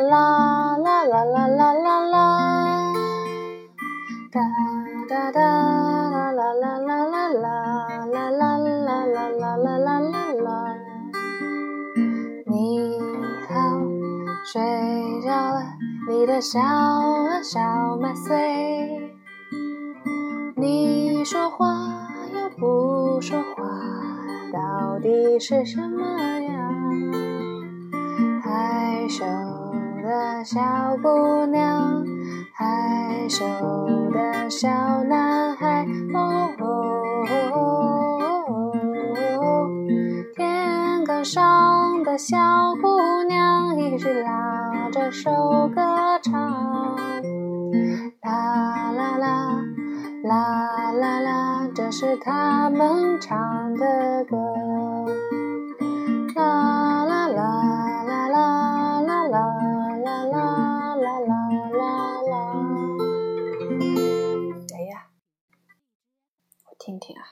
啦啦啦啦啦啦啦啦，哒哒哒啦啦啦啦啦啦啦啦啦啦啦啦啦啦。你好，睡着了，你的小啊小麦穗。你说话又不说话，到底是什么呀？害羞小姑娘，害羞的小男孩，哦哦哦哦，天岗上的小姑娘一直拉着手歌唱，啦啦啦。啦啦啦，这是他们唱的歌。听听啊。